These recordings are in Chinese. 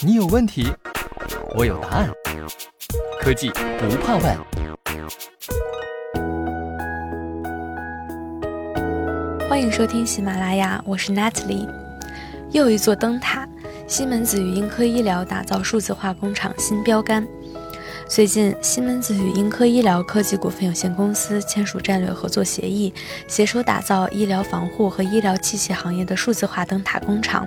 你有问题，我有答案。科技不怕问。欢迎收听喜马拉雅，我是 Natalie。又一座灯塔，西门子与英科医疗打造数字化工厂新标杆。最近，西门子与英科医疗科技股份有限公司签署战略合作协议，携手打造医疗防护和医疗器械行业的数字化灯塔工厂。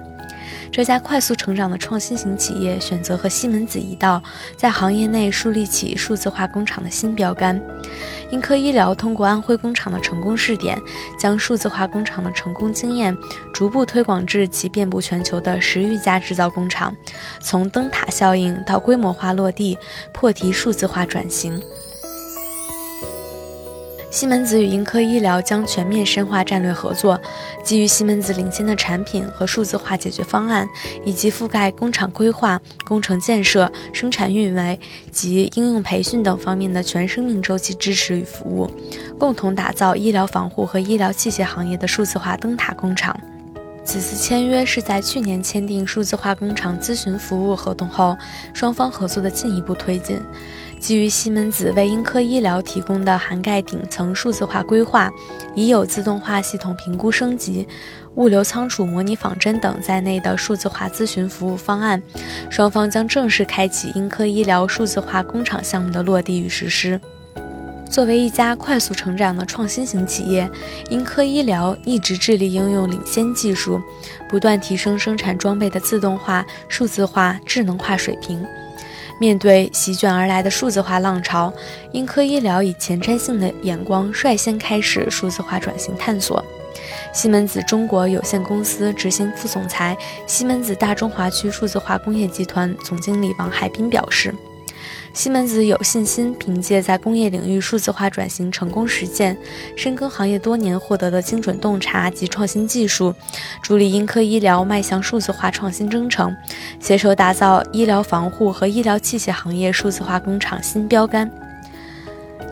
这家快速成长的创新型企业选择和西门子一道，在行业内树立起数字化工厂的新标杆。英科医疗通过安徽工厂的成功试点，将数字化工厂的成功经验逐步推广至其遍布全球的十余家制造工厂，从灯塔效应到规模化落地，破题数字化转型。西门子与英科医疗将全面深化战略合作，基于西门子领先的产品和数字化解决方案，以及覆盖工厂规划、工程建设、生产运维及应用培训等方面的全生命周期支持与服务，共同打造医疗防护和医疗器械行业的数字化灯塔工厂。此次签约是在去年签订数字化工厂咨询服务合同后，双方合作的进一步推进。基于西门子为英科医疗提供的涵盖顶层数字化规划、已有自动化系统评估升级、物流仓储模拟仿真等在内的数字化咨询服务方案，双方将正式开启英科医疗数字化工厂项目的落地与实施。作为一家快速成长的创新型企业，英科医疗一直致力应用领先技术，不断提升生产装备的自动化、数字化、智能化水平。面对席卷而来的数字化浪潮，英科医疗以前瞻性的眼光率先开始数字化转型探索。西门子中国有限公司执行副总裁、西门子大中华区数字化工业集团总经理王海滨表示。西门子有信心凭借在工业领域数字化转型成功实践，深耕行业多年获得的精准洞察及创新技术，助力英科医疗迈向数字化创新征程，携手打造医疗防护和医疗器械行业数字化工厂新标杆。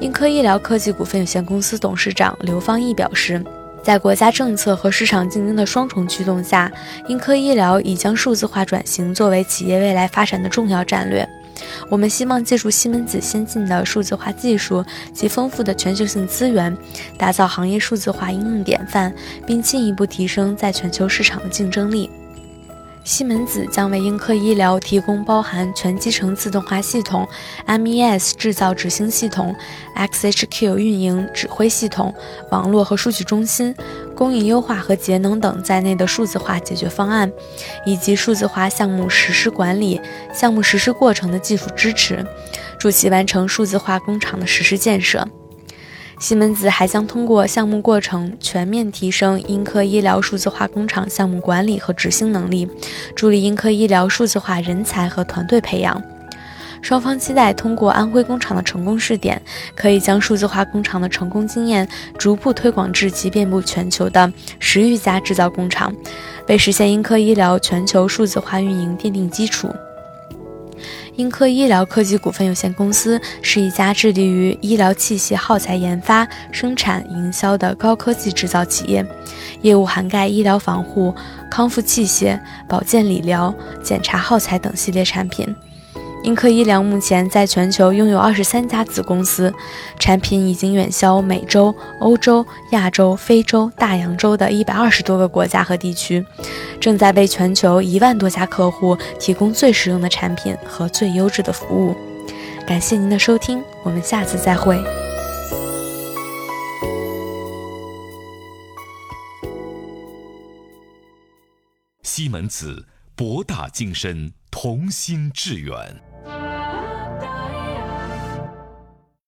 英科医疗科技股份有限公司董事长刘方毅表示，在国家政策和市场竞争的双重驱动下，英科医疗已将数字化转型作为企业未来发展的重要战略。我们希望借助西门子先进的数字化技术及丰富的全球性资源，打造行业数字化应用典范，并进一步提升在全球市场的竞争力。西门子将为英科医疗提供包含全集成自动化系统、MES 制造执行系统、XHQ 运营指挥系统、网络和数据中心、供应优化和节能等在内的数字化解决方案，以及数字化项目实施管理、项目实施过程的技术支持，助其完成数字化工厂的实施建设。西门子还将通过项目过程全面提升英科医疗数字化工厂项目管理和执行能力，助力英科医疗数字化人才和团队培养。双方期待通过安徽工厂的成功试点，可以将数字化工厂的成功经验逐步推广至其遍布全球的十余家制造工厂，为实现英科医疗全球数字化运营奠定基础。英科医疗科技股份有限公司是一家致力于医疗器械耗材研发、生产、营销的高科技制造企业，业务涵盖医疗防护、康复器械、保健理疗、检查耗材等系列产品。英科医疗目前在全球拥有二十三家子公司，产品已经远销美洲、欧洲、亚洲、非洲、大洋洲的一百二十多个国家和地区，正在为全球一万多家客户提供最实用的产品和最优质的服务。感谢您的收听，我们下次再会。西门子，博大精深，同心致远。